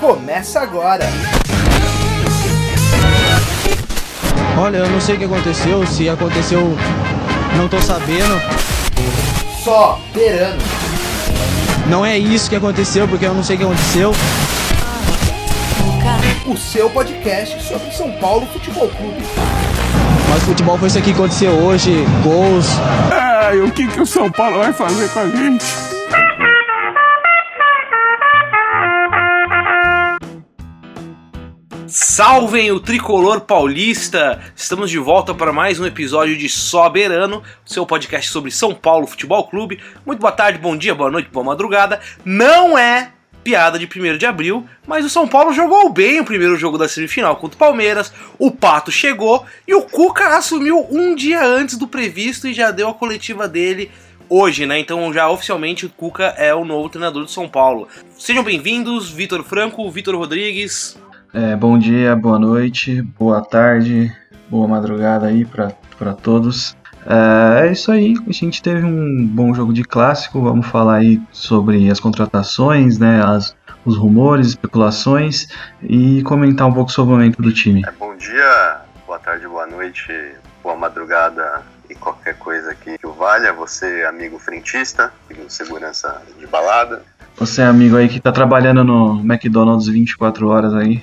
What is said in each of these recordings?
começa agora. Olha, eu não sei o que aconteceu, se aconteceu, não tô sabendo. Só Verano. Não é isso que aconteceu, porque eu não sei o que aconteceu. O seu podcast sobre São Paulo Futebol Clube. Mas futebol foi isso aqui que aconteceu hoje, gols. Ai, o que, que o São Paulo vai fazer com a gente? Salvem o tricolor paulista! Estamos de volta para mais um episódio de Soberano, seu podcast sobre São Paulo Futebol Clube. Muito boa tarde, bom dia, boa noite, boa madrugada. Não é piada de 1 de abril, mas o São Paulo jogou bem o primeiro jogo da semifinal contra o Palmeiras. O Pato chegou e o Cuca assumiu um dia antes do previsto e já deu a coletiva dele hoje, né? Então já oficialmente o Cuca é o novo treinador do São Paulo. Sejam bem-vindos, Vitor Franco, Vitor Rodrigues. É, bom dia, boa noite, boa tarde, boa madrugada aí para todos. É, é, isso aí, a gente teve um bom jogo de clássico, vamos falar aí sobre as contratações, né, as, os rumores, especulações e comentar um pouco sobre o momento do time. É, bom dia, boa tarde, boa noite, boa madrugada e qualquer coisa que o valha, você amigo frentista, segurança de balada, você, amigo aí que tá trabalhando no McDonald's 24 horas aí.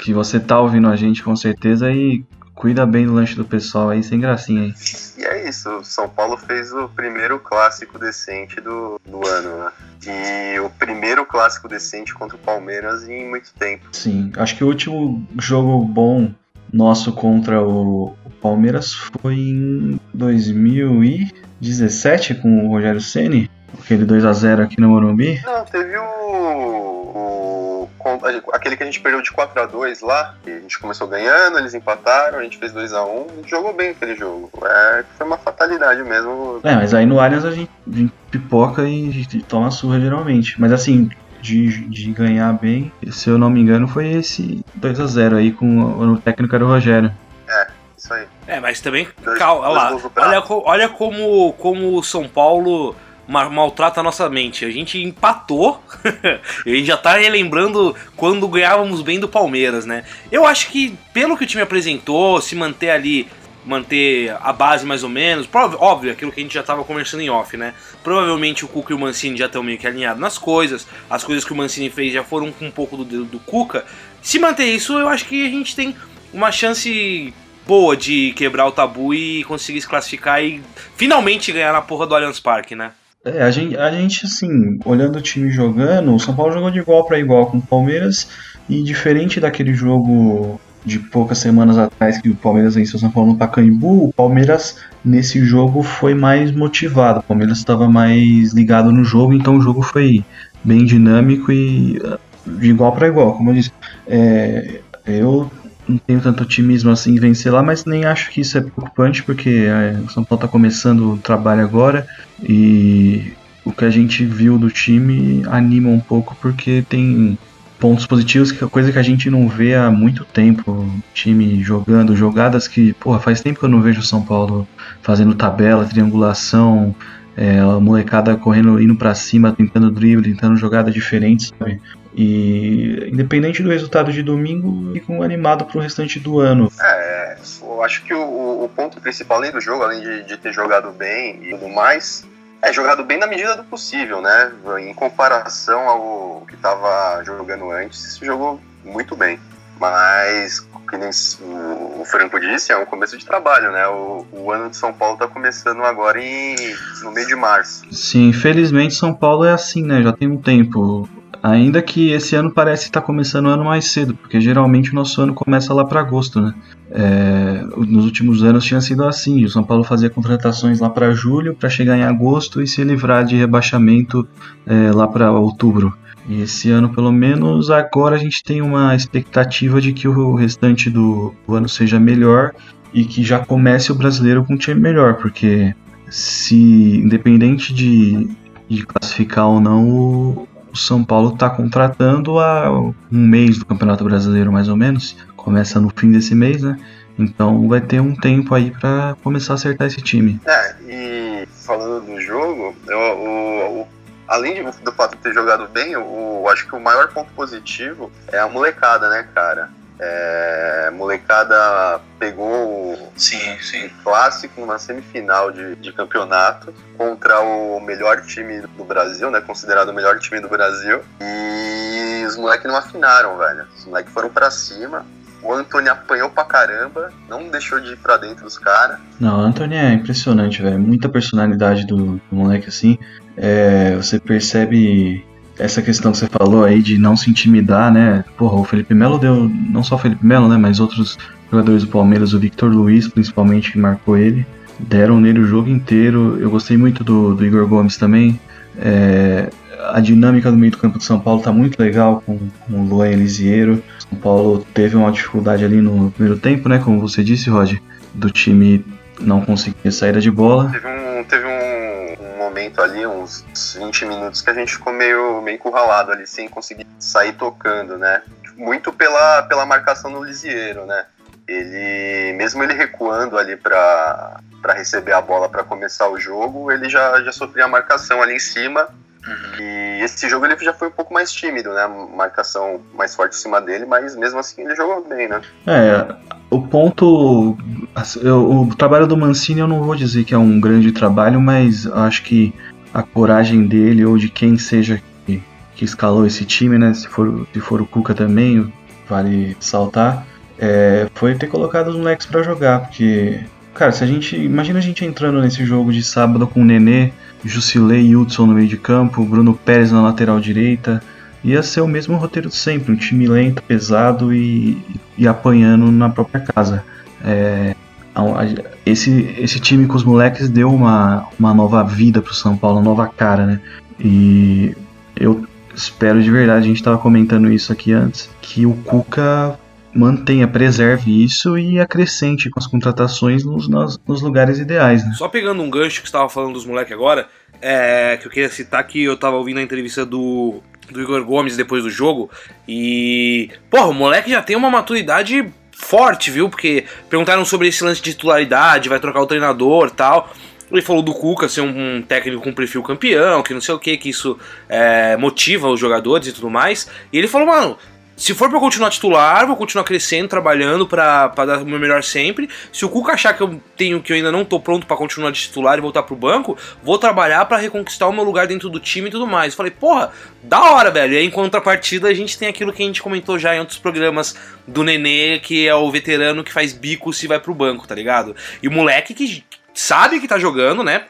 Que você tá ouvindo a gente com certeza e cuida bem do lanche do pessoal aí, sem gracinha aí. E é isso, São Paulo fez o primeiro clássico decente do, do ano, né? E o primeiro clássico decente contra o Palmeiras em muito tempo. Sim, acho que o último jogo bom nosso contra o, o Palmeiras foi em 2017 com o Rogério Ceni. Aquele 2 a 0 aqui no Morumbi? Não, teve o, o, aquele que a gente perdeu de 4 a 2 lá, que a gente começou ganhando, eles empataram, a gente fez 2 a 1, jogou bem aquele jogo. É, foi uma fatalidade mesmo. É, mas aí no Allianz a gente, a gente pipoca e, e toma surra geralmente. Mas assim, de, de, ganhar bem, se eu não me engano, foi esse 2 a 0 aí com o, o técnico era o Rogério. É, isso aí. É, mas também, dois, calma, dois lá, olha, olha como, como o São Paulo maltrata a nossa mente. A gente empatou a gente já tá relembrando quando ganhávamos bem do Palmeiras, né? Eu acho que, pelo que o time apresentou, se manter ali, manter a base mais ou menos, óbvio, aquilo que a gente já tava conversando em off, né? Provavelmente o Cuca e o Mancini já estão meio que alinhados nas coisas, as coisas que o Mancini fez já foram com um pouco do dedo do Cuca. Se manter isso, eu acho que a gente tem uma chance boa de quebrar o tabu e conseguir se classificar e finalmente ganhar na porra do Allianz Parque, né? É, a gente, a gente, assim, olhando o time jogando, o São Paulo jogou de igual para igual com o Palmeiras e diferente daquele jogo de poucas semanas atrás que o Palmeiras venceu o São Paulo no Pacaembu, o Palmeiras nesse jogo foi mais motivado, o Palmeiras estava mais ligado no jogo, então o jogo foi bem dinâmico e de igual para igual, como eu disse. É, eu não tenho tanto otimismo assim em vencer lá, mas nem acho que isso é preocupante, porque é, o São Paulo está começando o trabalho agora e o que a gente viu do time anima um pouco, porque tem pontos positivos, que é coisa que a gente não vê há muito tempo. Time jogando, jogadas que, porra, faz tempo que eu não vejo o São Paulo fazendo tabela, triangulação, é, a molecada correndo, indo para cima, tentando drible, tentando jogadas diferentes, sabe? E independente do resultado de domingo, fico animado pro restante do ano. É, eu acho que o, o ponto principal além do jogo, além de, de, ter jogado bem e tudo mais, é jogado bem na medida do possível, né? Em comparação ao que estava jogando antes, se jogou muito bem. Mas, que nem o, Franco disse, é um começo de trabalho, né? O, o ano de São Paulo está começando agora em, no meio de março. Sim, infelizmente São Paulo é assim, né? Já tem um tempo. Ainda que esse ano parece estar tá começando o ano mais cedo, porque geralmente o nosso ano começa lá para agosto, né? É, nos últimos anos tinha sido assim: o São Paulo fazia contratações lá para julho para chegar em agosto e se livrar de rebaixamento é, lá para outubro. E esse ano, pelo menos, agora a gente tem uma expectativa de que o restante do ano seja melhor e que já comece o brasileiro com um time melhor, porque se independente de, de classificar ou não, o, o São Paulo está contratando há um mês do Campeonato Brasileiro, mais ou menos. Começa no fim desse mês, né? Então vai ter um tempo aí para começar a acertar esse time. É, e falando do jogo, eu, o, o além de, do fato de ter jogado bem, o, acho que o maior ponto positivo é a molecada, né, cara? É, molecada pegou sim, sim. clássico numa semifinal de, de campeonato contra o melhor time do Brasil, né? Considerado o melhor time do Brasil. E os moleques não afinaram, velho. Os moleques foram para cima. O Anthony apanhou pra caramba, não deixou de ir pra dentro dos caras. Não, o Anthony é impressionante, velho. Muita personalidade do, do moleque assim. É, você percebe essa questão que você falou aí de não se intimidar, né? Porra, o Felipe Melo deu. Não só o Felipe Melo, né? Mas outros jogadores do Palmeiras, o Victor Luiz, principalmente, que marcou ele. Deram nele o jogo inteiro. Eu gostei muito do, do Igor Gomes também. É, a dinâmica do meio do campo de São Paulo tá muito legal com, com o Luan Elisiero. São Paulo teve uma dificuldade ali no primeiro tempo, né? Como você disse, Rod, do time não conseguir saída de bola. Teve um, teve um momento ali, uns 20 minutos, que a gente ficou meio, meio encurralado ali, sem conseguir sair tocando, né? Muito pela, pela marcação do Lisieiro, né? Ele, mesmo ele recuando ali para receber a bola para começar o jogo, ele já, já sofria a marcação ali em cima. Uhum. E esse jogo ele já foi um pouco mais tímido, né? Marcação mais forte em cima dele, mas mesmo assim ele jogou bem, né? É, o ponto. o trabalho do Mancini eu não vou dizer que é um grande trabalho, mas acho que a coragem dele ou de quem seja que, que escalou esse time, né? Se for, se for o Cuca também, vale saltar. É, foi ter colocado os moleques para jogar, porque, cara, se a gente. Imagina a gente entrando nesse jogo de sábado com o Nenê, Jusilei e Hudson no meio de campo, Bruno Pérez na lateral direita ia ser o mesmo roteiro de sempre, um time lento, pesado e, e apanhando na própria casa. É, esse, esse time com os moleques deu uma, uma nova vida pro São Paulo, uma nova cara, né? E eu espero de verdade, a gente estava comentando isso aqui antes, que o Cuca mantenha, preserve isso e acrescente com as contratações nos, nos, nos lugares ideais. Né? Só pegando um gancho que estava falando dos moleques agora, é, que eu queria citar que eu estava ouvindo a entrevista do do Igor Gomes depois do jogo. E, porra, o moleque já tem uma maturidade forte, viu? Porque perguntaram sobre esse lance de titularidade, vai trocar o treinador tal. Ele falou do Cuca ser um, técnico com perfil campeão, que não sei o que, que isso é, motiva os jogadores e tudo mais. E ele falou, mano, se for pra continuar titular, vou continuar crescendo, trabalhando para dar o meu melhor sempre. Se o Cuca achar que eu tenho que eu ainda não tô pronto para continuar de titular e voltar pro banco, vou trabalhar para reconquistar o meu lugar dentro do time e tudo mais. Eu falei, porra, da hora, velho. E aí, em contrapartida, a gente tem aquilo que a gente comentou já em outros programas do Nenê, que é o veterano que faz bico se vai pro banco, tá ligado? E o moleque que sabe que tá jogando, né?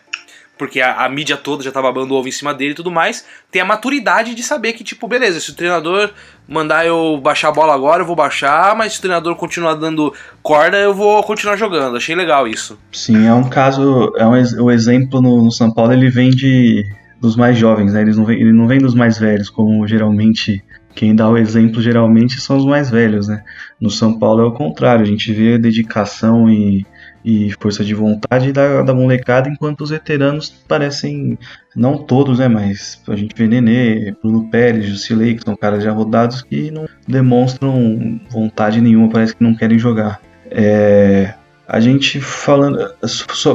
Porque a, a, mídia toda já tá babando ovo em cima dele e tudo mais, tem a maturidade de saber que, tipo, beleza, se o treinador mandar eu baixar a bola agora, eu vou baixar, mas se o treinador continuar dando corda, eu vou continuar jogando. Achei legal isso. Sim, é um caso, é um, o exemplo no, no São Paulo, ele vem de dos mais jovens, né? Eles não vem, ele não vem dos mais velhos, como geralmente quem dá o exemplo geralmente são os mais velhos, né? No São Paulo é o contrário, a gente vê dedicação e e força de vontade da, da molecada, enquanto os veteranos parecem, não todos, né, mas a gente vê Nenê, Bruno Pérez, Jusilei, que são caras já rodados que não demonstram vontade nenhuma, parece que não querem jogar. É, a gente falando,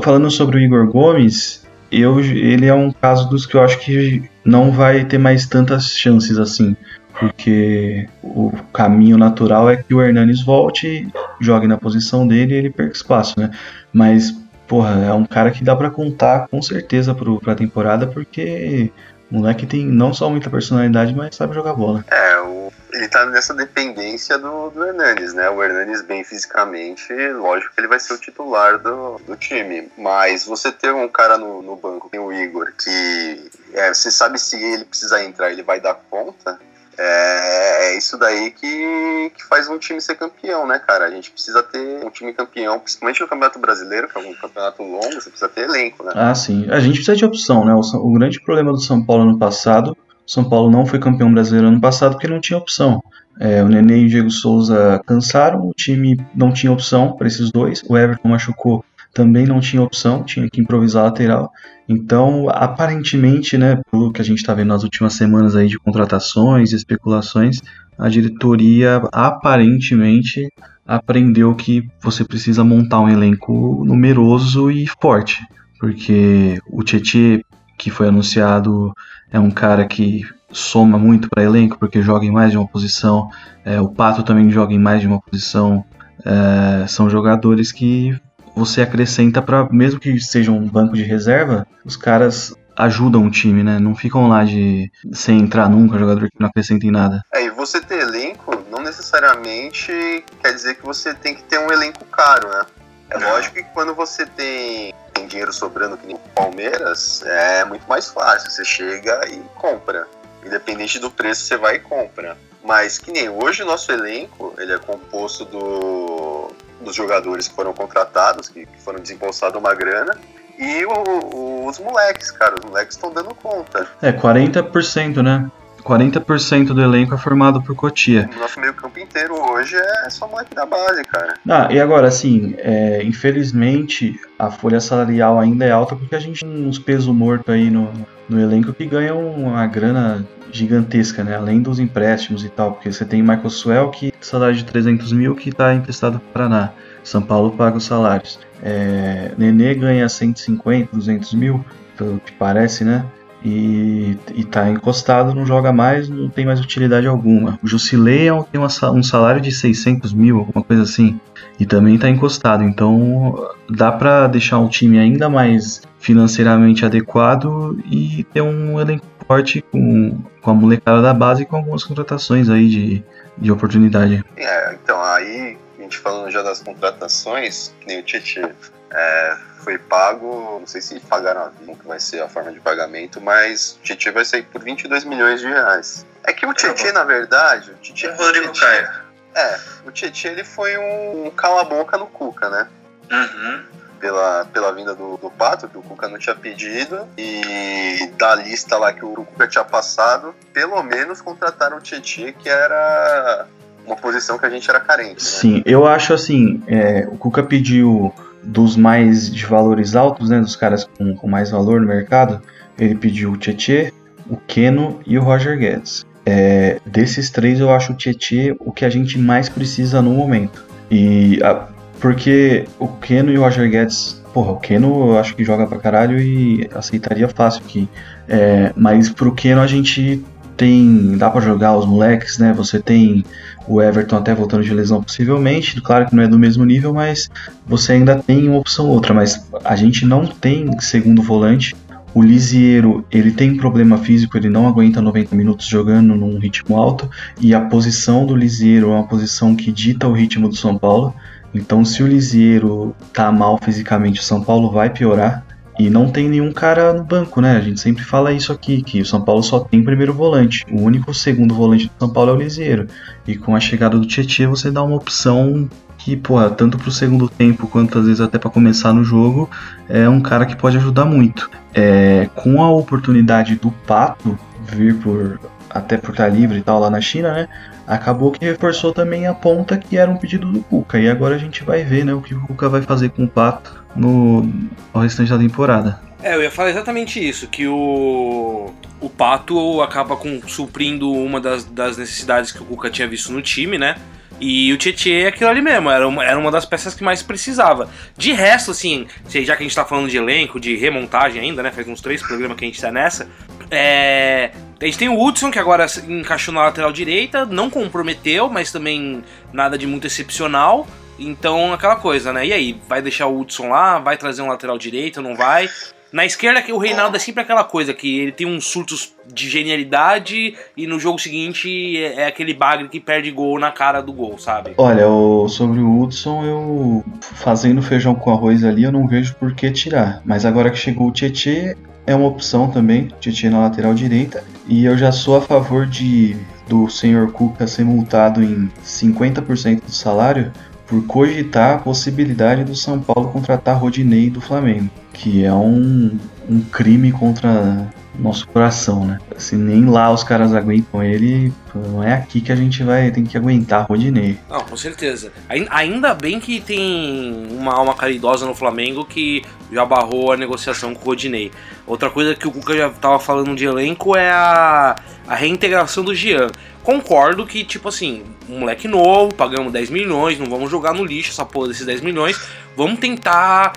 falando sobre o Igor Gomes, eu, ele é um caso dos que eu acho que não vai ter mais tantas chances assim porque o caminho natural é que o Hernanes volte, jogue na posição dele e ele perca espaço, né? Mas, porra, é um cara que dá para contar com certeza pro, pra temporada, porque o moleque tem não só muita personalidade, mas sabe jogar bola. É, o, ele tá nessa dependência do, do Hernanes, né? O Hernanes bem fisicamente, lógico que ele vai ser o titular do, do time. Mas você ter um cara no, no banco, tem o Igor, que é, você sabe se ele precisar entrar, ele vai dar conta é, é, isso daí que, que faz um time ser campeão, né, cara? A gente precisa ter um time campeão, principalmente no Campeonato Brasileiro, que é um campeonato longo, você precisa ter elenco, né? Ah, sim. A gente precisa de opção, né? O, o grande problema do São Paulo no passado, o São Paulo não foi campeão brasileiro ano passado porque não tinha opção. É, o Nenê e o Diego Souza cansaram, o time não tinha opção para esses dois. O Everton machucou, também não tinha opção, tinha que improvisar lateral. Então, aparentemente, né, pelo que a gente está vendo nas últimas semanas aí de contratações e especulações, a diretoria aparentemente aprendeu que você precisa montar um elenco numeroso e forte, porque o Tietchan que foi anunciado é um cara que soma muito para elenco, porque joga em mais de uma posição. É, o Pato também joga em mais de uma posição. É, são jogadores que você acrescenta para, mesmo que sejam um banco de reserva, os caras ajudam o time, né? Não ficam lá de sem entrar nunca, jogador que não acrescenta em nada. É, e você ter elenco não necessariamente quer dizer que você tem que ter um elenco caro, né? É lógico que quando você tem, tem dinheiro sobrando que nem Palmeiras, é muito mais fácil. Você chega e compra. Independente do preço, você vai e compra. Mas que nem hoje o nosso elenco, ele é composto do, dos jogadores que foram contratados, que, que foram desembolsados uma grana, e o, os moleques, cara. Os moleques estão dando conta. É, 40%, né? 40% do elenco é formado por Cotia. Nosso meio campo inteiro hoje é só moleque da base, cara. Ah, e agora, assim, é, infelizmente a folha salarial ainda é alta porque a gente tem uns pesos mortos aí no, no elenco que ganham uma grana gigantesca, né? Além dos empréstimos e tal, porque você tem Michael Swell que salário de 300 mil que está emprestado para Paraná. São Paulo paga os salários. É, Nenê ganha 150, 200 mil, pelo que parece, né? E, e tá encostado, não joga mais, não tem mais utilidade alguma. O Jusilei tem um salário de 600 mil, alguma coisa assim, e também tá encostado. Então dá para deixar um time ainda mais financeiramente adequado e ter um elenco forte com, com a molecada da base e com algumas contratações aí de, de oportunidade. É, então aí a gente falando já das contratações, que nem o Tietchan, é, foi pago, não sei se pagaram a vida, que vai ser a forma de pagamento, mas o Tietchan vai sair por 22 milhões de reais. É que o Tietchan, na verdade, o Tietchan... Rodrigo Caio. É, o Tietchan ele foi um cala-boca no Cuca, né? Uhum. Pela, pela vinda do, do Pato, que o Cuca não tinha pedido, e da lista lá que o Cuca tinha passado, pelo menos contrataram o Tietchan, que era uma posição que a gente era carente. Né? Sim, eu acho assim, é, o Cuca pediu dos mais de valores altos, né, dos caras com, com mais valor no mercado, ele pediu o Tietê, o Keno e o Roger Guedes. É, desses três eu acho o Tietê o que a gente mais precisa no momento. E a, porque o Keno e o Roger Guedes, porra, o Keno eu acho que joga pra caralho e aceitaria fácil aqui. É, mas pro Keno a gente tem. dá para jogar os moleques, né? Você tem o Everton até voltando de lesão possivelmente, claro que não é do mesmo nível, mas você ainda tem uma opção ou outra, mas a gente não tem segundo volante. O Lisiero, ele tem problema físico, ele não aguenta 90 minutos jogando num ritmo alto, e a posição do Lisiero é uma posição que dita o ritmo do São Paulo. Então, se o Lisiero tá mal fisicamente, o São Paulo vai piorar. E não tem nenhum cara no banco, né? A gente sempre fala isso aqui, que o São Paulo só tem primeiro volante. O único segundo volante do São Paulo é o Liseiro. E com a chegada do Tietchan você dá uma opção que, porra, tanto pro segundo tempo quanto às vezes até para começar no jogo, é um cara que pode ajudar muito. É, com a oportunidade do Pato vir por até por estar livre e tal lá na China, né? Acabou que reforçou também a ponta que era um pedido do Cuca. E agora a gente vai ver, né, o que o Cuca vai fazer com o Pato no, no restante da temporada. É, eu ia falar exatamente isso, que o, o Pato acaba com, suprindo uma das, das necessidades que o Cuca tinha visto no time, né? E o Tietchan é aquilo ali mesmo, era uma, era uma das peças que mais precisava. De resto, assim, já que a gente tá falando de elenco, de remontagem ainda, né? Faz uns três programas que a gente tá nessa. É, a gente tem o Hudson, que agora encaixou na lateral direita, não comprometeu, mas também nada de muito excepcional. Então, aquela coisa, né? E aí, vai deixar o Hudson lá? Vai trazer um lateral direito? Não vai? Na esquerda, o Reinaldo é sempre aquela coisa que ele tem uns surtos de genialidade e no jogo seguinte é, aquele bagre que perde gol na cara do gol, sabe? Olha, eu, sobre o Hudson, eu fazendo feijão com arroz ali, eu não vejo por que tirar. Mas agora que chegou o Tietê, é uma opção também, Tietê na lateral direita. E eu já sou a favor de do senhor Cuca ser multado em 50% do salário por cogitar a possibilidade do São Paulo contratar Rodinei do Flamengo, que é um, um crime contra nosso coração, né? Se nem lá os caras aguentam ele, não é aqui que a gente vai tem que aguentar Rodinei. Não, com certeza. Ainda bem que tem uma alma caridosa no Flamengo que já barrou a negociação com o Rodinei. Outra coisa que o Cuca já tava falando de elenco é a, a reintegração do Jean. Concordo que, tipo assim, um moleque novo, pagamos 10 milhões, não vamos jogar no lixo essa porra desses 10 milhões. Vamos tentar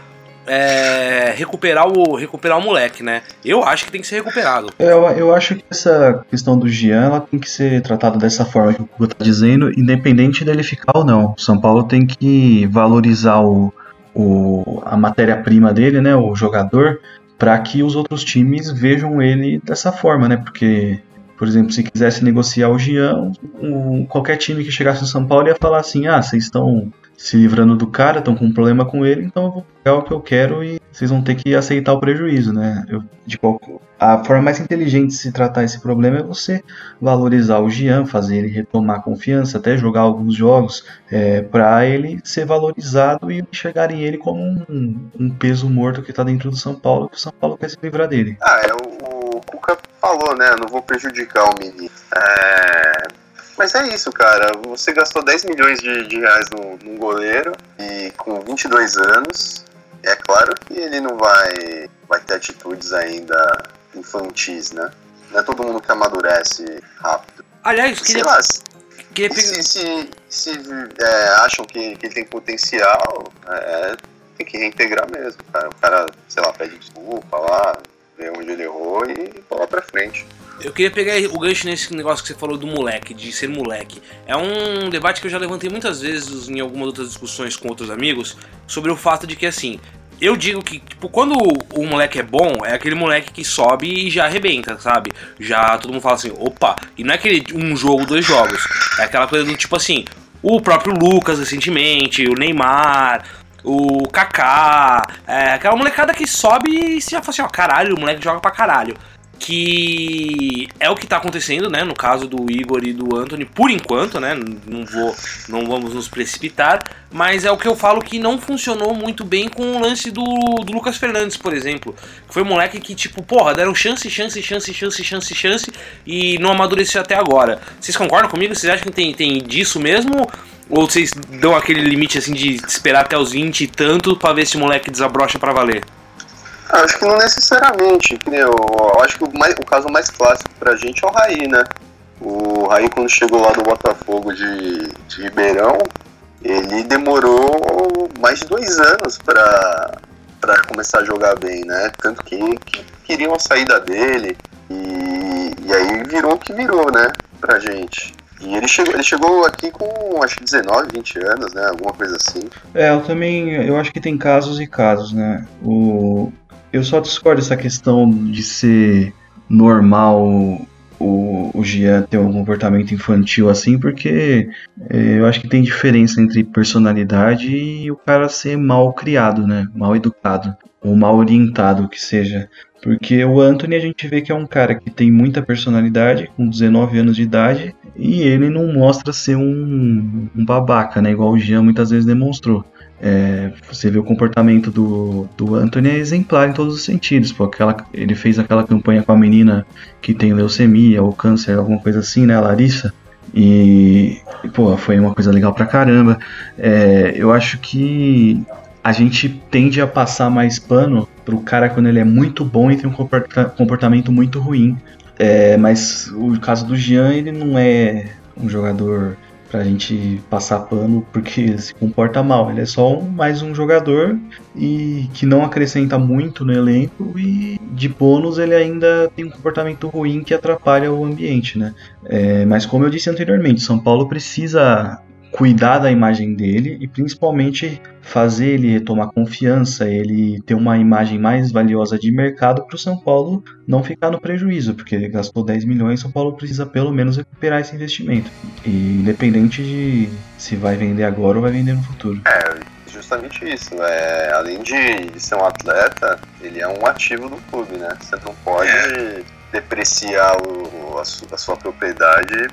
é, recuperar, o, recuperar o moleque, né? Eu acho que tem que ser recuperado. Eu, eu acho que essa questão do Gian ela tem que ser tratada dessa forma que o Cuca tá dizendo, independente dele ficar ou não. O São Paulo tem que valorizar o, o, a matéria-prima dele, né? O jogador, para que os outros times vejam ele dessa forma, né? Porque por exemplo, se quisesse negociar o Gian, um, qualquer time que chegasse no São Paulo ia falar assim: ah, vocês estão se livrando do cara, estão com um problema com ele, então eu vou pegar o que eu quero e vocês vão ter que aceitar o prejuízo, né? Eu, de qual, a forma mais inteligente de se tratar esse problema é você valorizar o Gian, fazer ele retomar confiança, até jogar alguns jogos, é, para ele ser valorizado e enxergarem ele como um, um peso morto que está dentro do São Paulo, que o São Paulo quer se livrar dele. Ah, é, o, o Cuca falou, né? Não vou prejudicar o menino. É mas é isso, cara. Você gastou 10 milhões de, de reais num, num goleiro e com 22 anos, é claro que ele não vai, vai ter atitudes ainda infantis, né? Não é todo mundo que amadurece rápido. Aliás, queria... Sei lá, queria se, se, se é, acham que, que ele tem potencial, é, tem que reintegrar mesmo, cara. O cara, sei lá, pede desculpa lá, vê onde ele errou e bola pra frente. Eu queria pegar o gancho nesse negócio que você falou do moleque, de ser moleque. É um debate que eu já levantei muitas vezes em algumas outras discussões com outros amigos sobre o fato de que assim, eu digo que, tipo, quando o, moleque é bom, é aquele moleque que sobe e já arrebenta, sabe? Já todo mundo fala assim, opa, e não é aquele um jogo, dois jogos. É aquela coisa do tipo assim, o próprio Lucas recentemente, o Neymar, o Kaká, é aquela molecada que sobe e você já fala assim, ó, caralho, o moleque joga pra caralho que é o que está acontecendo, né, no caso do Igor e do Anthony, por enquanto, né, não vou, não vamos nos precipitar, mas é o que eu falo que não funcionou muito bem com o lance do, do Lucas Fernandes, por exemplo, que foi um moleque que, tipo, porra, deram chance, chance, chance, chance, chance, chance, e não amadureceu até agora. Vocês concordam comigo? Vocês acham que tem, tem disso mesmo? Ou vocês dão aquele limite, assim, de esperar até os 20 e tanto pra ver se o moleque desabrocha para valer? Acho que não necessariamente. Eu, acho que o, mais, o caso mais clássico pra gente é o Raí, né? O Raí, quando chegou lá do Botafogo de, de Ribeirão, ele demorou mais de dois anos pra, pra começar a jogar bem, né? Tanto que, que queriam a saída dele. E, e aí virou o que virou, né? Pra gente. E ele chegou, ele chegou aqui com acho que 19, 20 anos, né? Alguma coisa assim. É, eu também. Eu acho que tem casos e casos, né? O, eu só discordo dessa questão de ser normal o, o Gian ter um comportamento infantil assim, porque é, eu acho que tem diferença entre personalidade e o cara ser mal criado, né? Mal educado, ou mal orientado, que seja. Porque o Anthony a gente vê que é um cara que tem muita personalidade, com 19 anos de idade, e ele não mostra ser um, um babaca, né? Igual o Jean muitas vezes demonstrou. É, você vê o comportamento do, do Anthony é exemplar em todos os sentidos. Pô, aquela, ele fez aquela campanha com a menina que tem leucemia ou câncer, alguma coisa assim, né? Larissa. E, pô, foi uma coisa legal pra caramba. É, eu acho que a gente tende a passar mais pano pro cara quando ele é muito bom e tem um comportamento muito ruim. É, mas o caso do Jean, ele não é um jogador pra gente passar pano porque se comporta mal. Ele é só um, mais um jogador e que não acrescenta muito no elenco e de bônus ele ainda tem um comportamento ruim que atrapalha o ambiente, né? É, mas como eu disse anteriormente, São Paulo precisa cuidar da imagem dele e principalmente fazer ele retomar confiança, ele ter uma imagem mais valiosa de mercado para o São Paulo não ficar no prejuízo, porque ele gastou 10 milhões, São Paulo precisa pelo menos recuperar esse investimento. E independente de se vai vender agora ou vai vender no futuro. É, justamente isso. É, além de ser um atleta, ele é um ativo do clube, né? Você não pode é. depreciar o, a, su, a sua propriedade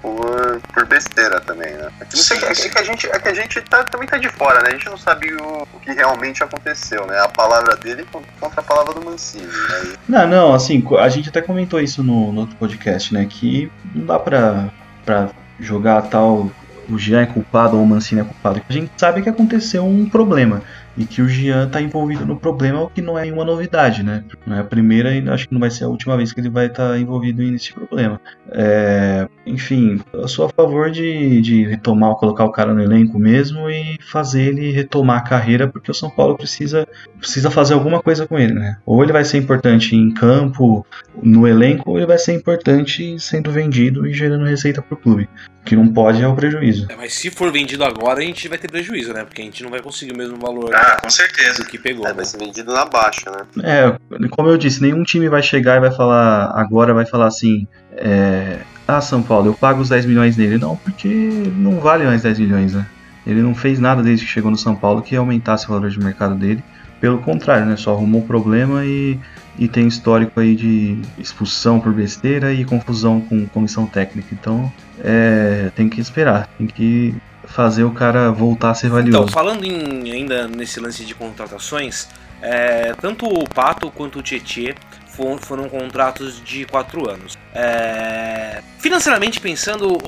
por, por besteira também, né? É que, sim, é, sim. é, que a gente, é que a gente tá, também tá de fora, né? A gente não sabe o, o que realmente aconteceu, né? A palavra dele contra a palavra do Mancini. Né? Não, não, assim, a gente até comentou isso no, no outro podcast, né? Que não dá pra, pra jogar tal. O Jean é culpado ou o Mancini é culpado. A gente sabe que aconteceu um problema. E que o Jean está envolvido no problema, o que não é nenhuma novidade, né? Não é a primeira e acho que não vai ser a última vez que ele vai estar tá envolvido nesse problema. É, enfim, eu sou a favor de, de retomar, colocar o cara no elenco mesmo e fazer ele retomar a carreira, porque o São Paulo precisa, precisa fazer alguma coisa com ele, né? Ou ele vai ser importante em campo, no elenco, ou ele vai ser importante sendo vendido e gerando receita para o clube. O que não pode é o prejuízo. É, mas se for vendido agora, a gente vai ter prejuízo, né? Porque a gente não vai conseguir o mesmo valor ah, com certeza. do que pegou. É, vai ser vendido na baixa, né? É, como eu disse, nenhum time vai chegar e vai falar agora, vai falar assim. É, ah, São Paulo, eu pago os 10 milhões nele. Não, porque não vale mais 10 milhões, né? Ele não fez nada desde que chegou no São Paulo que aumentasse o valor de mercado dele. Pelo contrário, né? Só arrumou problema e, e tem histórico aí de expulsão por besteira e confusão com comissão técnica. Então, é, tem que esperar, tem que fazer o cara voltar a ser valioso. Então, falando em, ainda nesse lance de contratações, é, tanto o Pato quanto o Tietê foram, foram contratos de quatro anos. É, financeiramente pensando,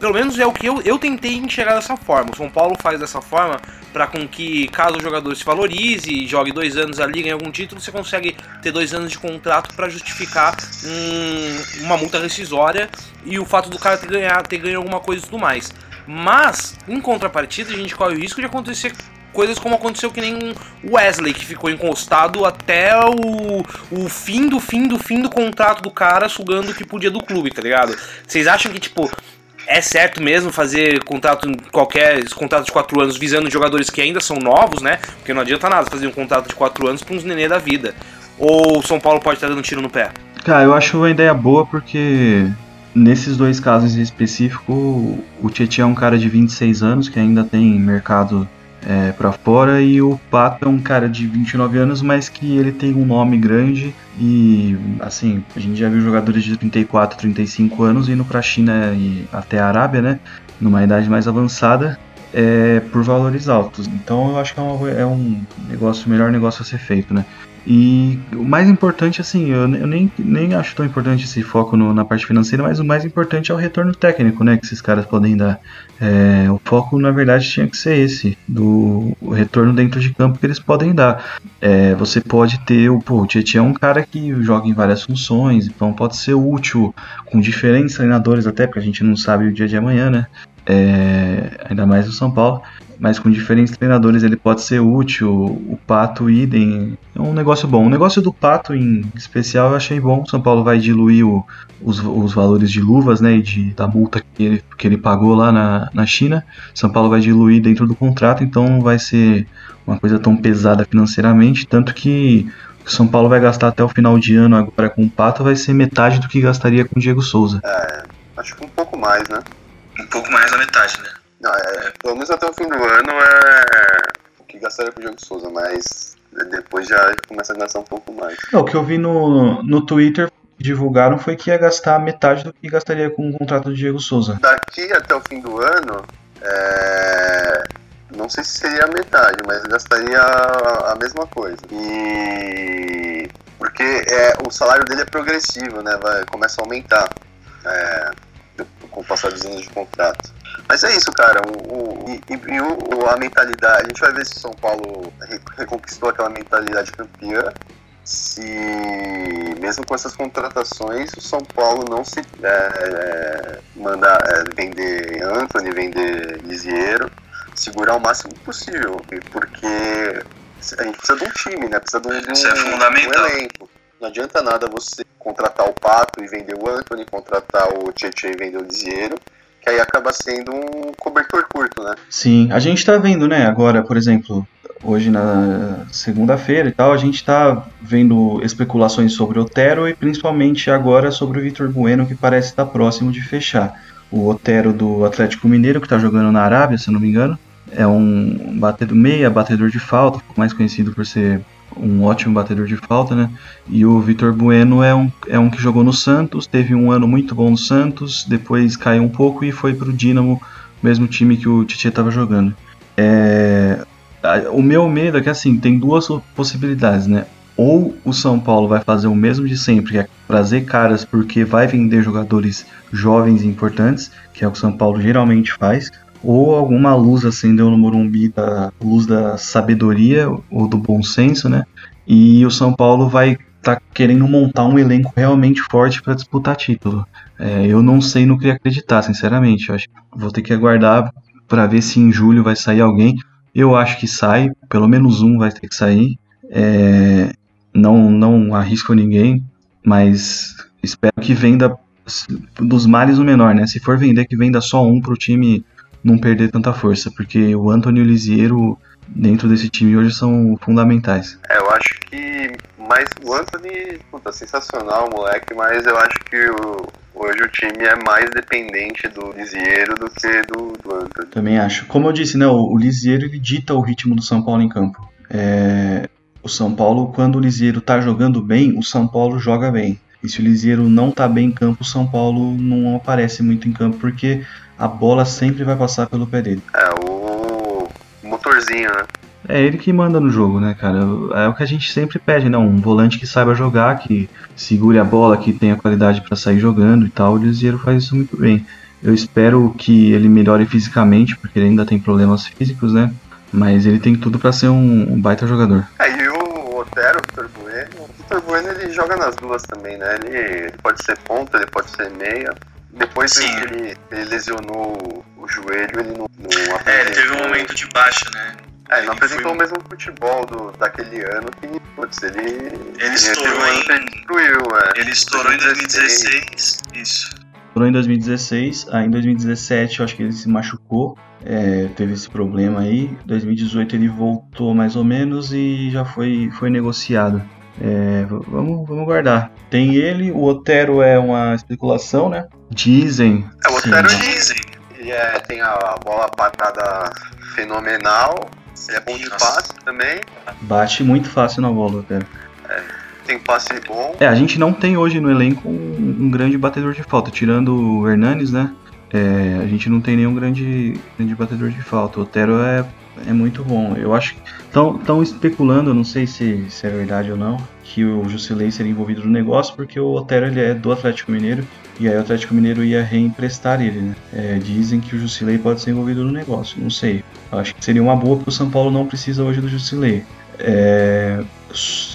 pelo menos é o que eu, eu tentei enxergar dessa forma. O São Paulo faz dessa forma para com que, caso o jogador se valorize, jogue dois anos ali, ganhe algum título, você consegue ter dois anos de contrato para justificar um, uma multa rescisória e o fato do cara ter ganhado, ter ganho alguma coisa e tudo mais. Mas, em contrapartida, a gente corre o risco de acontecer coisas como aconteceu que nem o Wesley, que ficou encostado até o, o fim do fim do fim do contrato do cara, sugando o que podia do clube, tá ligado? Vocês acham que, tipo, é certo mesmo fazer contrato qualquer contrato de 4 anos visando jogadores que ainda são novos, né? Porque não adianta nada fazer um contrato de 4 anos para uns nenê da vida. Ou São Paulo pode estar dando tiro no pé? Cara, eu acho uma ideia boa porque nesses dois casos em específico, o Tietchan é um cara de 26 anos que ainda tem mercado é, para fora e o Pato é um cara de 29 anos, mas que ele tem um nome grande e assim, a gente já viu jogadores de 34, 35 anos indo para a China e até a Arábia, né, numa idade mais avançada, é, por valores altos. Então eu acho que é, uma, é um negócio, melhor negócio a ser feito, né? E o mais importante, assim, eu, eu nem, nem acho tão importante esse foco no, na parte financeira, mas o mais importante é o retorno técnico, né, que esses caras podem dar. É, o foco, na verdade, tinha que ser esse, do retorno dentro de campo que eles podem dar. É, você pode ter, o, pô, o Tietchan é um cara que joga em várias funções, então pode ser útil com diferentes treinadores até, porque a gente não sabe o dia de amanhã, né, é, ainda mais no São Paulo mas com diferentes treinadores ele pode ser útil. O Pato idem é um negócio bom. O negócio do Pato em especial eu achei bom. São Paulo vai diluir o, os, os valores de luvas, né, e de, da multa que ele, que ele pagou lá na, na China. São Paulo vai diluir dentro do contrato, então não vai ser uma coisa tão pesada financeiramente, tanto que o São Paulo vai gastar até o final de ano agora com o Pato vai ser metade do que gastaria com o Diego Souza. É, acho que um pouco mais, né? Um pouco mais da metade, né? Não, é, pelo menos até o fim do ano é o que gastaria com o Diego Souza, mas depois já começa a gastar um pouco mais. Não, o que eu vi no, no Twitter divulgaram foi que ia gastar metade do que gastaria com o contrato do Diego Souza. Daqui até o fim do ano, é... não sei se seria a metade, mas gastaria a mesma coisa. E porque é, o salário dele é progressivo, né? Vai, começa a aumentar é, com o passar dos anos de contrato. Mas é isso, cara. O, o, e, e o, a mentalidade. A gente vai ver se o São Paulo reconquistou aquela mentalidade campeã. Se, mesmo com essas contratações, o São Paulo não se é, é, mandar é, vender Anthony, vender Lisiero, segurar o máximo possível. Porque a gente precisa de um time, né? Precisa de um, Isso é fundamental. um elenco. Não adianta nada você contratar o Pato e vender o Anthony, contratar o Tietchan e vender o Lisiero que aí acaba sendo um cobertor curto, né? Sim, a gente tá vendo, né, agora, por exemplo, hoje na segunda-feira e tal, a gente tá vendo especulações sobre Otero e principalmente agora sobre o Vitor Bueno, que parece estar próximo de fechar. O Otero do Atlético Mineiro, que tá jogando na Arábia, se eu não me engano, é um batedor meia, batedor de falta, mais conhecido por ser um ótimo batedor de falta, né? E o Vitor Bueno é um, é um que jogou no Santos, teve um ano muito bom no Santos, depois caiu um pouco e foi para o Dinamo, mesmo time que o Tite estava jogando. É, o meu medo é que assim, tem duas possibilidades, né? Ou o São Paulo vai fazer o mesmo de sempre, que é trazer caras porque vai vender jogadores jovens e importantes, que é o que o São Paulo geralmente faz, ou alguma luz acendeu no Morumbi da luz da sabedoria ou do bom senso, né? E o São Paulo vai estar tá querendo montar um elenco realmente forte para disputar título. É, eu não sei no que acreditar, sinceramente. Eu acho que vou ter que aguardar para ver se em julho vai sair alguém. Eu acho que sai, pelo menos um vai ter que sair. É, não, não arrisco ninguém, mas espero que venda dos males o menor, né? Se for vender, que venda só um para o time não perder tanta força, porque o Antônio e o Lisieiro dentro desse time hoje são fundamentais. É, eu acho que mas o Anthony, puta, sensacional, moleque, mas eu acho que o, hoje o time é mais dependente do Lisieiro do que do, do Anthony. Também acho. Como eu disse, né, o, o Lisieiro ele dita o ritmo do São Paulo em campo. É, o São Paulo, quando o Lisieiro tá jogando bem, o São Paulo joga bem. E se o Lisieiro não tá bem em campo, o São Paulo não aparece muito em campo, porque a bola sempre vai passar pelo pé dele. É, o motorzinho, né? É ele que manda no jogo, né, cara? É o que a gente sempre pede, né? Um volante que saiba jogar, que segure a bola, que tenha qualidade para sair jogando e tal. O Lisieiro faz isso muito bem. Eu espero que ele melhore fisicamente, porque ele ainda tem problemas físicos, né? Mas ele tem tudo para ser um, um, baita jogador. É, e o Otero, o Vitor Bueno, o Vitor Bueno ele joga nas duas também, né? Ele, ele pode ser ponta, ele pode ser meia. Depois que ele, ele, lesionou o joelho, ele não, não É, ele teve um momento de baixa, né? É, ele não apresentou foi... o mesmo futebol do, daquele ano que, putz, ele. Ele estourou em. Destruiu, é. Ele estourou 2016. em 2016, isso. Estourou em 2016, aí em 2017 eu acho que ele se machucou, é, teve esse problema aí. Em 2018 ele voltou mais ou menos e já foi, foi negociado. É, vamos, vamos guardar. Tem ele, o Otero é uma especulação, né? Dizem. É, o Otero dizem. E é, tem a bola parada fenomenal. Ele é bom de passe também. Bate muito fácil na bola, até. É, tem passe bom. É, a gente não tem hoje no elenco um, um grande batedor de falta, tirando o Hernanes, né? É, a gente não tem nenhum grande, grande batedor de falta. O Otero é, é muito bom. Eu acho que estão especulando, não sei se, se é verdade ou não, que o Jusilei seria envolvido no negócio, porque o Otero ele é do Atlético Mineiro e aí o Atlético Mineiro ia reemprestar ele, né? É, dizem que o Jusilei pode ser envolvido no negócio, não sei. Acho que seria uma boa porque o São Paulo não precisa hoje do Jusilei. É,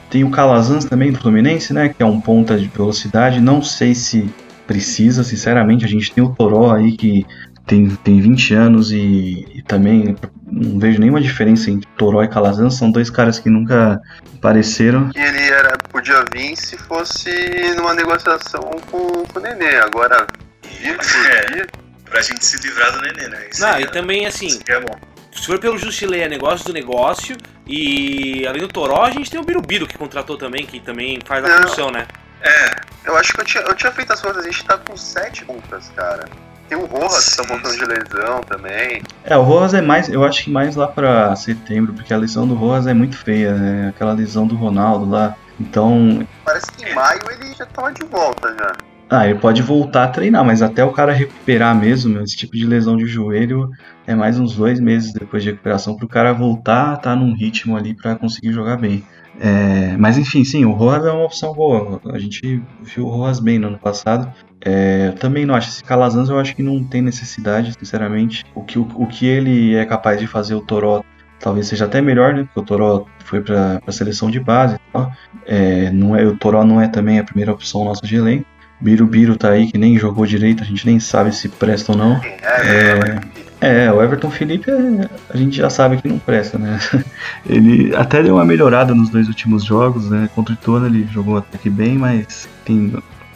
tem o Calazans também do Fluminense, né? Que é um ponta de velocidade. Não sei se precisa, sinceramente. A gente tem o Toró aí que tem, tem 20 anos e, e, também não vejo nenhuma diferença entre Toró e Calazans. São dois caras que nunca apareceram. E ele era, podia vir se fosse numa negociação com, com o Nenê. Agora, vir por é. Pra gente se livrar do Nenê, né? Isso não, é, e também assim. É bom. Se for pelo Justilei, é negócio do negócio. E além do Toró, a gente tem o Birubiru que contratou também, que também faz a não. função, né? É. Eu acho que eu tinha, eu tinha feito as contas, a gente tá com sete pontas, cara. Tem o Rojas que tá voltando de lesão também. É, o Rojas é mais, eu acho que mais lá pra setembro, porque a lesão do Rojas é muito feia, né? Aquela lesão do Ronaldo lá. Então. Parece que em maio ele já tava de volta já. Ah, ele pode voltar a treinar, mas até o cara recuperar mesmo, esse tipo de lesão de joelho é mais uns dois meses depois de recuperação para o cara voltar a estar tá num ritmo ali para conseguir jogar bem. É, mas enfim, sim, o Rojas é uma opção boa. A gente viu o Rojas bem no ano passado. É, também não acho. Esse Calazans eu acho que não tem necessidade, sinceramente. O que, o, o que ele é capaz de fazer o Toró talvez seja até melhor, né? Porque o Toró foi para a seleção de base e tal. É, não é, o Toró não é também a primeira opção nossa de elenco. Birubiru tá aí que nem jogou direito, a gente nem sabe se presta ou não. É, é o Everton Felipe é, a gente já sabe que não presta, né? Ele até deu uma melhorada nos dois últimos jogos, né? Contra o Tona ele jogou até que bem, mas tem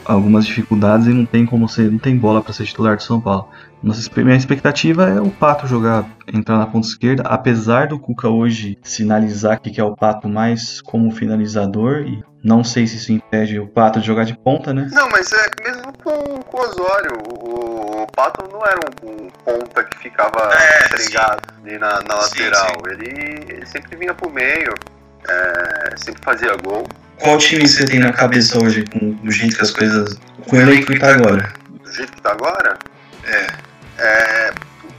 algumas dificuldades e não tem como ser, não tem bola para ser titular de São Paulo. Nossa minha expectativa é o Pato jogar, entrar na ponta esquerda, apesar do Cuca hoje sinalizar que quer o Pato mais como finalizador e não sei se isso impede o Pato de jogar de ponta, né? Não, mas é mesmo com, com o Osório, o, o Pato não era um, um ponta que ficava é, ali na, na lateral. Sim, sim. Ele, ele sempre vinha pro meio, é, sempre fazia gol. Qual time você tem na cabeça hoje, com, do jeito que as coisas. com o elenco que tá agora? Do jeito que tá agora? É. é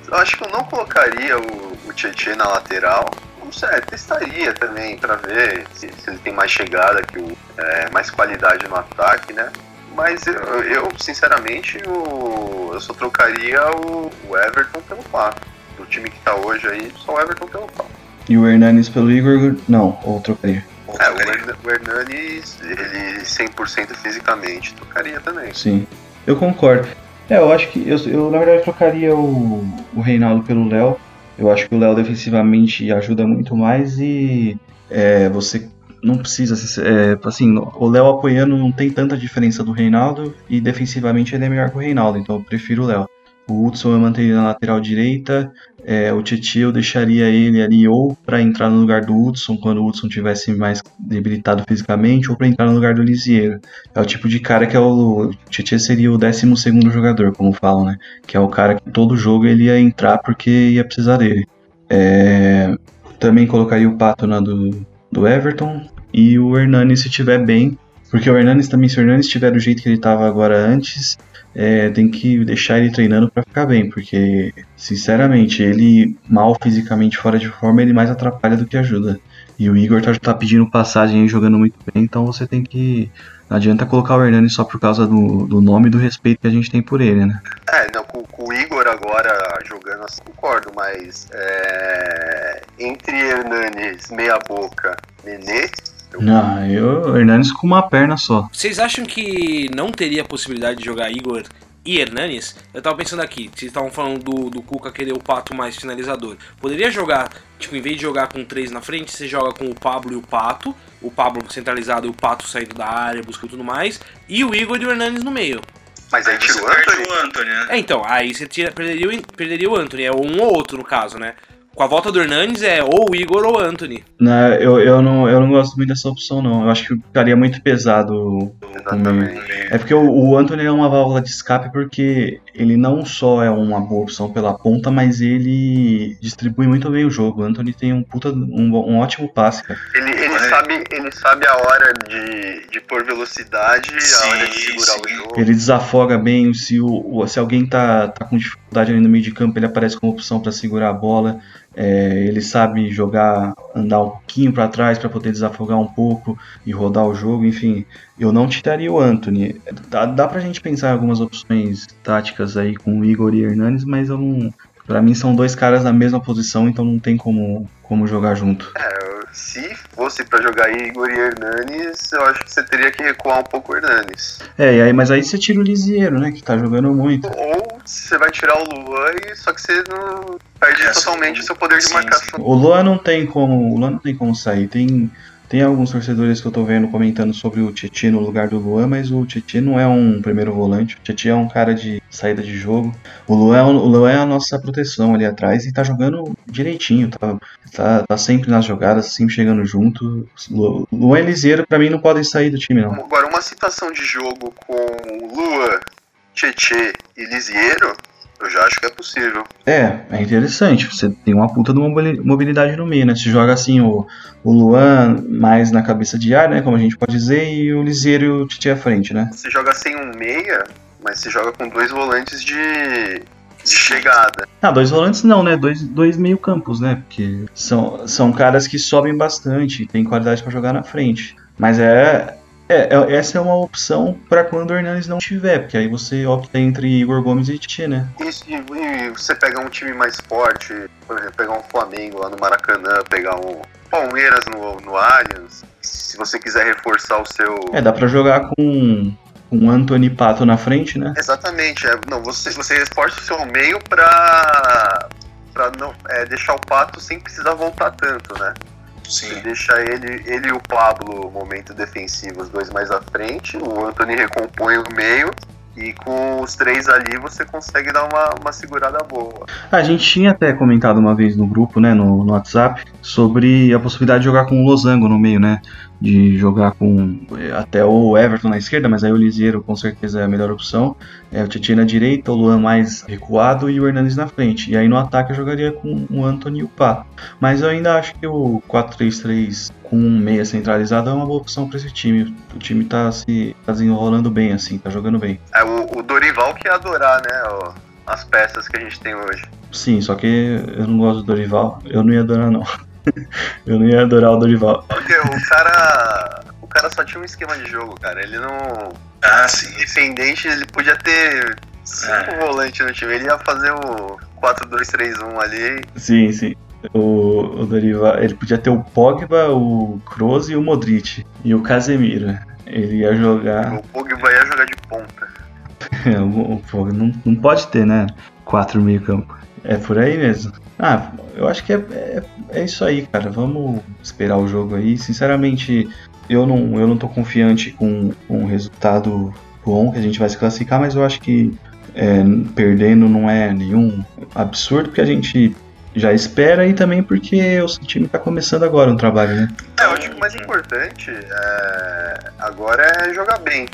eu acho que eu não colocaria o, o Tietchan na lateral. Não sei, testaria também para ver se, se, ele tem mais chegada, que o, é, mais qualidade no ataque, né? Mas eu, eu sinceramente, eu, eu só trocaria o, o Everton pelo Pato. do time que tá hoje aí, só o Everton pelo Paulo. E o Hernanes pelo Igor, não, ou trocaria. É, o, Herna- o Hernanes, ele 100% fisicamente, tocaria também. Sim, eu concordo. É, eu acho que eu, eu na verdade trocaria o, o Reinaldo pelo Léo. Eu acho que o Léo defensivamente ajuda muito mais e é, você não precisa. É, assim, o Léo apoiando não tem tanta diferença do Reinaldo e defensivamente ele é melhor que o Reinaldo, então eu prefiro o Léo. O Hudson eu manteria na lateral direita, é, o Tietchan eu deixaria ele ali ou para entrar no lugar do Hudson quando o Hudson tivesse mais debilitado fisicamente, ou para entrar no lugar do Lisieiro. É o tipo de cara que é o. O seria o 12 jogador, como falam, né? Que é o cara que todo jogo ele ia entrar porque ia precisar dele. É, Também colocaria o Pato na do, do Everton e o Hernani se tiver bem. Porque o Hernanes também, se o Hernanes estiver do jeito que ele estava agora antes, é, tem que deixar ele treinando para ficar bem, porque, sinceramente, ele mal fisicamente fora de forma, ele mais atrapalha do que ajuda. E o Igor tá, tá pedindo passagem aí, jogando muito bem, então você tem que. Não adianta colocar o Hernani só por causa do, do nome e do respeito que a gente tem por ele, né? É, não, com, com o Igor agora jogando assim, concordo, mas é, entre Hernanes, meia boca, Nenê, eu Não, eu, o Hernanes com uma perna só. Vocês acham que não teria possibilidade de jogar Igor e Hernanes? Eu tava pensando aqui, vocês estavam falando do, do Cuca querer o Pato mais finalizador. Poderia jogar, tipo, em vez de jogar com três na frente, você joga com o Pablo e o Pato. O Pablo centralizado e o Pato saindo da área, buscando tudo mais. E o Igor e o Hernanes no meio. mas aí tira o Anthony. o Anthony, né? É, então, aí você tira, perderia, o, perderia o Anthony. É um ou outro no caso, né? Com a volta do Hernanes é ou o Igor ou o Anthony. Não, eu, eu, não, eu não gosto muito dessa opção, não. Eu acho que ficaria muito pesado o Exatamente. É porque o, o Anthony é uma válvula de escape porque ele não só é uma boa opção pela ponta, mas ele distribui muito bem o jogo. O Anthony tem um puta, um, um ótimo passe, cara. Ele, ele, É. sabe, ele sabe a hora de, de pôr velocidade, a Sim, hora de segurar sim. o jogo. Ele desafoga bem, se, o, o- se alguém tá, tá com dificuldade ali no meio de campo, ele aparece como opção para segurar a bola. É, ele sabe jogar, andar um pouquinho para trás para poder desafogar um pouco e rodar o jogo, enfim. Eu não tiraria o Anthony. Dá, dá pra gente pensar em algumas opções táticas aí com o Igor e Hernanes, mas eu não. Pra mim são dois caras na mesma posição, então não tem como, como jogar junto. É, se fosse pra jogar Igor e Hernanes, eu acho que você teria que recuar um pouco o Hernanes. É, e aí, mas aí você tira o Lisieiro, né? Que tá jogando muito. Ou você vai tirar o Luan, e só que você não perde É, totalmente sim. o seu poder de Sim, marcação. O Luan não tem como. O Luan não tem como sair. Tem, tem alguns torcedores que eu tô vendo comentando sobre o Tietchan no lugar do Luan, mas o Tietchan não é um primeiro volante. O Tietchan é um cara de saída de jogo. O Luan, é o Luan é a nossa proteção ali atrás e tá jogando direitinho. Tá, tá, tá sempre nas jogadas, sempre chegando junto. Lu- Luan e Liseiro, pra mim, não podem sair do time, não. Agora, uma situação de jogo com Luan, Tietê e Lisiero, eu já acho que é possível. É, é interessante. Você tem uma puta de uma mobili- mobilidade no meio, né? Você joga assim o, o Luan mais na cabeça de ar, né? Como a gente pode dizer, e o Liseiro e o Titi à frente, né? Você joga sem um meia, mas você joga com dois volantes de, de chegada. Ah, dois volantes não, né? Dois, dois meio campos, né? Porque são, são caras que sobem bastante, tem qualidade pra jogar na frente. Mas é, é, é- essa é uma opção pra quando o Hernandes não tiver, porque aí você opta entre Igor Gomes e Titi, né? Isso, e, e você pegar um time mais forte, por exemplo, pegar um Flamengo lá no Maracanã, pegar um Palmeiras no, no Allianz, se você quiser reforçar o seu. É, dá pra jogar com com Anthony Pato na frente, né? Exatamente, é, não, você, você reforça o seu meio pra, pra não, é, deixar o Pato sem precisar voltar tanto, né? Você Sim. deixa ele, ele e o Pablo, momento defensivo, os dois mais à frente, o Anthony recompõe o meio, e com os três ali você consegue dar uma, uma segurada boa. A gente tinha até comentado uma vez no grupo, né, no, no WhatsApp, sobre a possibilidade de jogar com o Losango no meio, né? De jogar com eh, até o Everton na esquerda, mas aí o Lisieiro com certeza é a melhor opção. É, o Tietchan na direita, o Luan mais recuado e o Hernandes na frente. E aí no ataque eu jogaria com o Anthony e o Pato. Mas eu ainda acho que o 4-3-3 com um meia centralizado é uma boa opção para esse time. O time tá se tá desenrolando bem, assim, tá jogando bem. É o, o Dorival que ia adorar, né, as peças que a gente tem hoje. Sim, só que eu não gosto do Dorival. Eu não ia adorar, não. eu não ia adorar o Dorival. Porque o cara. O cara só tinha um esquema de jogo, cara. Ele não. Ah, sim. Independente, ele podia ter cinco É. volantes no time. Ele ia fazer o. 4-2-3-1 ali. Sim, sim. O, o Dorival, ele podia ter o Pogba, o Kroos e o Modric. E o Casemiro. Ele ia jogar. O Pogba ia jogar de ponta. o, o Pogba não, não pode ter, né? Quatro meio campo. É por aí mesmo. Ah, eu acho que é, é, é isso aí, cara. Vamos esperar o jogo aí. Sinceramente, eu não, eu não tô confiante com, com um resultado bom que a gente vai se classificar, mas eu acho que é, perdendo não é nenhum absurdo, porque a gente já espera e também porque o time tá começando agora um trabalho, né? É, eu acho que o mais importante é, agora é jogar bem.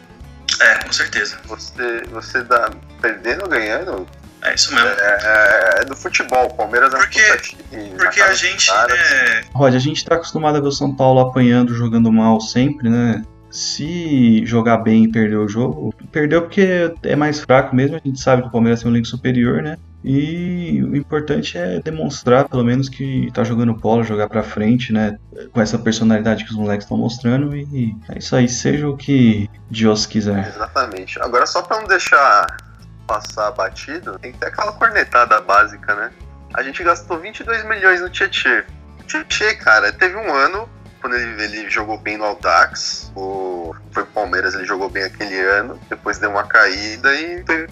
É, com certeza. Você, você dá perdendo ou ganhando, É isso mesmo. é, é do futebol. O Palmeiras é um Porque- puta na Porque a gente, né, Rod, a gente tá acostumado a ver o São Paulo apanhando, jogando mal sempre, né? Se jogar bem e perder o jogo, perdeu porque é mais fraco mesmo, a gente sabe que o Palmeiras tem um elenco superior, né? E o importante é demonstrar, pelo menos, que tá jogando bola, jogar pra frente, né? Com essa personalidade que os moleques estão mostrando. E é isso aí, seja o que Deus quiser. Exatamente. Agora, só pra não deixar passar batido, tem que ter aquela cornetada básica, né? A gente gastou 22 milhões no Tietê. O Tietê, cara, teve um ano quando ele, ele jogou bem no Aldax, o, foi Palmeiras, ele jogou bem aquele ano, depois deu uma caída e foi.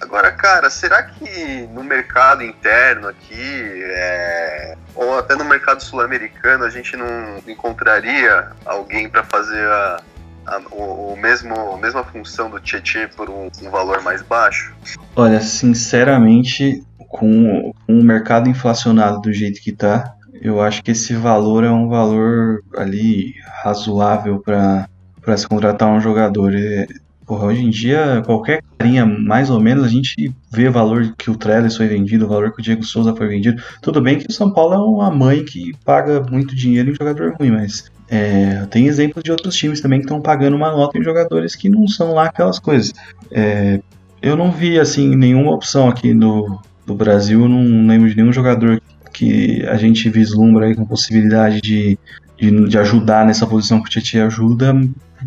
Agora, cara, será que no mercado interno aqui, é, ou até no mercado sul-americano, a gente não encontraria alguém pra fazer a, a, o, o mesmo, a mesma função do Tietchan por um, um valor mais baixo? Olha, sinceramente, com, o mercado inflacionado do jeito que tá, eu acho que esse valor é um valor ali razoável para para se contratar um jogador. É, porra, hoje em dia, qualquer carinha, mais ou menos, a gente vê o valor que o Trellis foi vendido, o valor que o Diego Souza foi vendido. Tudo bem que o São Paulo é uma mãe que paga muito dinheiro em jogador ruim, mas é, tem exemplos de outros times também que estão pagando uma nota em jogadores que não são lá aquelas coisas. É, eu não vi assim nenhuma opção aqui no, no Brasil, não lembro de nenhum jogador que a gente vislumbra aí com possibilidade de, de, de ajudar nessa posição que o Tietchan ajuda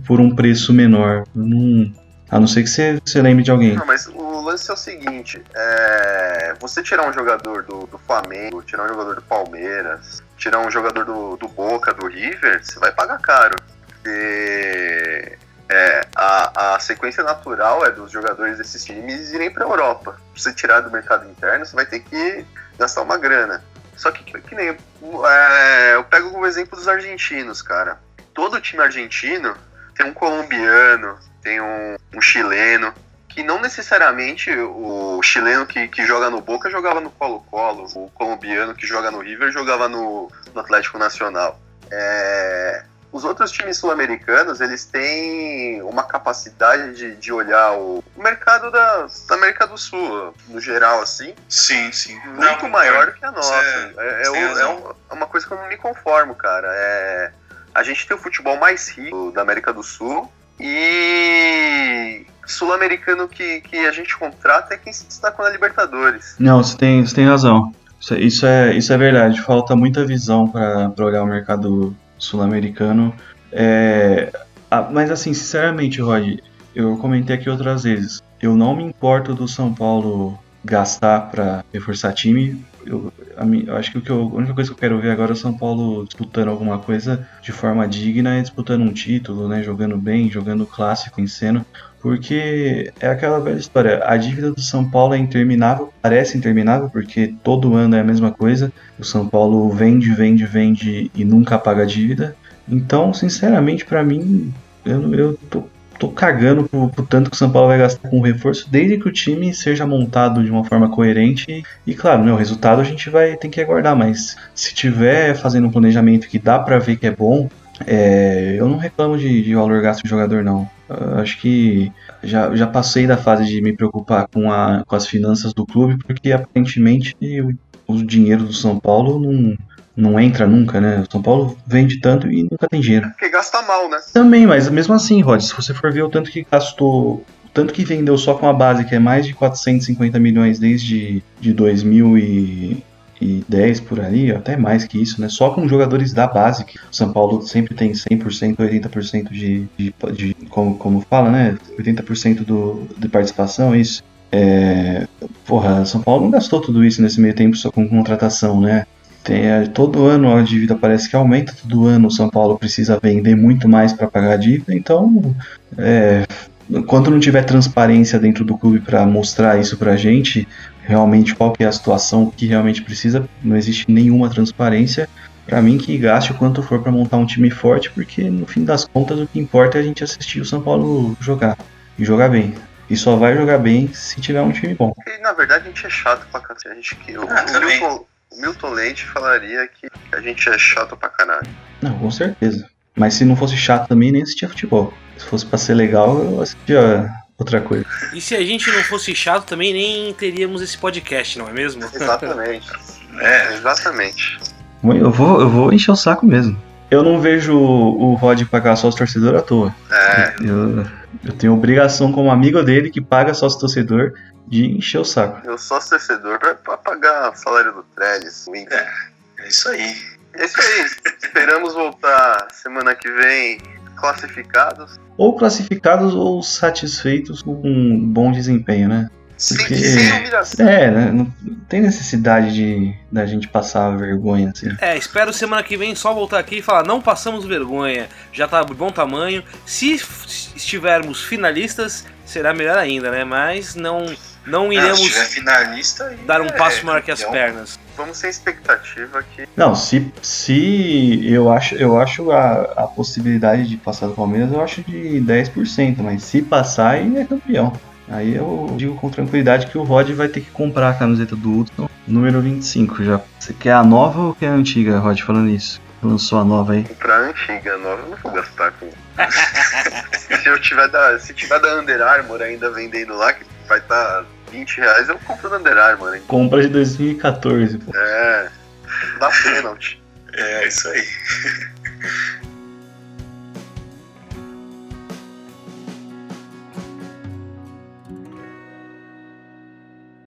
por um preço menor. Não, a não ser que você, você lembre de alguém. Não, mas o lance é o seguinte: é, você tirar um jogador do, do Flamengo, tirar um jogador do Palmeiras, tirar um jogador do, do Boca, do River, você vai pagar caro. Porque é, a, a sequência natural é dos jogadores desses times irem para a Europa. Pra você tirar do mercado interno, você vai ter que gastar uma grana. Só que, que nem. é, eu pego como exemplo dos argentinos, cara. Todo time argentino tem um colombiano, tem um, um chileno, que não necessariamente o chileno que, que joga no Boca jogava no Colo-Colo, o colombiano que joga no River jogava no, no Atlético Nacional. É, os outros times sul-americanos, eles têm uma capacidade de, de olhar o, o mercado da, da América do Sul, no geral, assim, Sim, sim. muito Não, maior do que a nossa. É, é o- é um- é uma coisa que eu não me conformo, cara. É, a gente tem o futebol mais rico da América do Sul e sul-americano que, que a gente contrata é quem se destacou na Libertadores. Não, você tem, você tem razão. Isso, isso é, isso é verdade. Falta muita visão para olhar o mercado sul-americano. É, mas assim, sinceramente, Rod, eu comentei aqui outras vezes. Eu não me importo do São Paulo gastar para reforçar time. Eu, a eu acho que, o que eu- a única coisa que eu quero ver agora é o São Paulo disputando alguma coisa de forma digna disputando um título, né? Jogando bem, jogando clássico em cena. Porque é aquela velha história, a dívida do São Paulo é interminável, parece interminável, porque todo ano é a mesma coisa. O São Paulo vende, vende, vende e nunca paga a dívida. Então, sinceramente, pra mim, eu, eu tô, tô cagando pro, pro tanto que o São Paulo vai gastar com reforço, desde que o time seja montado de uma forma coerente. E, claro, o resultado a gente vai ter que aguardar, mas se tiver fazendo um planejamento que dá pra ver que é bom, é, eu não reclamo de, de valor gasto de jogador, não. Eu acho que já, já passei da fase de me preocupar com, a, com as finanças do clube, porque aparentemente o, o dinheiro do São Paulo não, não entra nunca, né? O São Paulo vende tanto e nunca tem dinheiro. Porque gasta mal, né? Também, mas mesmo assim, Rod, se você for ver o tanto que gastou, o tanto que vendeu só com a base, que é mais de 450 milhões desde de 2010 por ali, até mais que isso, né? Só com jogadores da base, que o São Paulo sempre tem 100%, 80% de, de, de como, como fala, né? 80% do, de participação, é isso. É, porra, São Paulo não gastou tudo isso nesse meio tempo só com contratação, né? Tem, é, todo ano a dívida parece que aumenta, todo ano o São Paulo precisa vender muito mais para pagar a dívida, então é, enquanto não tiver transparência dentro do clube para mostrar isso pra gente, realmente qual que é a situação que realmente precisa, não existe nenhuma transparência. Para mim que gaste o quanto for para montar um time forte, porque no fim das contas o que importa é a gente assistir o São Paulo jogar e jogar bem. E só vai jogar bem se tiver um time bom. E, na verdade, a gente é chato pra cacete. A gente que. O, Ah, o. Milton, o Milton Leite falaria que a gente é chato pra caralho. Não, com certeza. Mas se não fosse chato também, nem assistia futebol. Se fosse pra ser legal, eu assistia outra coisa. E se a gente não fosse chato, também nem teríamos esse podcast, não é mesmo? Exatamente. É, Exatamente. Eu vou, eu vou encher o saco mesmo. Eu não vejo o Rod pagar sócio torcedor à toa. É, Eu, eu tenho obrigação como amigo dele que paga sócio torcedor de encher o saco. eu sou torcedor pra, pra pagar o salário do Trellis, Inter. é isso aí. É isso aí. Esperamos voltar semana que vem classificados. Ou classificados ou satisfeitos com um bom desempenho, né? Porque- sem humilhação. É, né? Não tem necessidade de da gente passar vergonha, assim. É, espero semana que vem só voltar aqui e falar, não passamos vergonha, já tá de bom tamanho. Se estivermos finalistas, será melhor ainda, né? Mas não, não Não, iremos se tiver finalista, dar um é passo maior que as campeão. pernas. Vamos sem expectativa que Não, se, se eu acho, eu acho a, a possibilidade de passar do Palmeiras, eu acho de 10%, mas se passar, aí é campeão. Aí eu digo com tranquilidade que o Rod vai ter que comprar a camiseta do Hudson, número 25 já. Você quer a nova ou quer a antiga, Rod, falando isso? Lançou a nova aí. pra antiga nova eu não vou gastar com. se eu tiver da. Se tiver da Under Armour ainda vendendo lá, que vai estar 20 reais, eu compro da Under Armour, hein? Compra de 2014, pô. É. Dá pênalti. É, isso aí.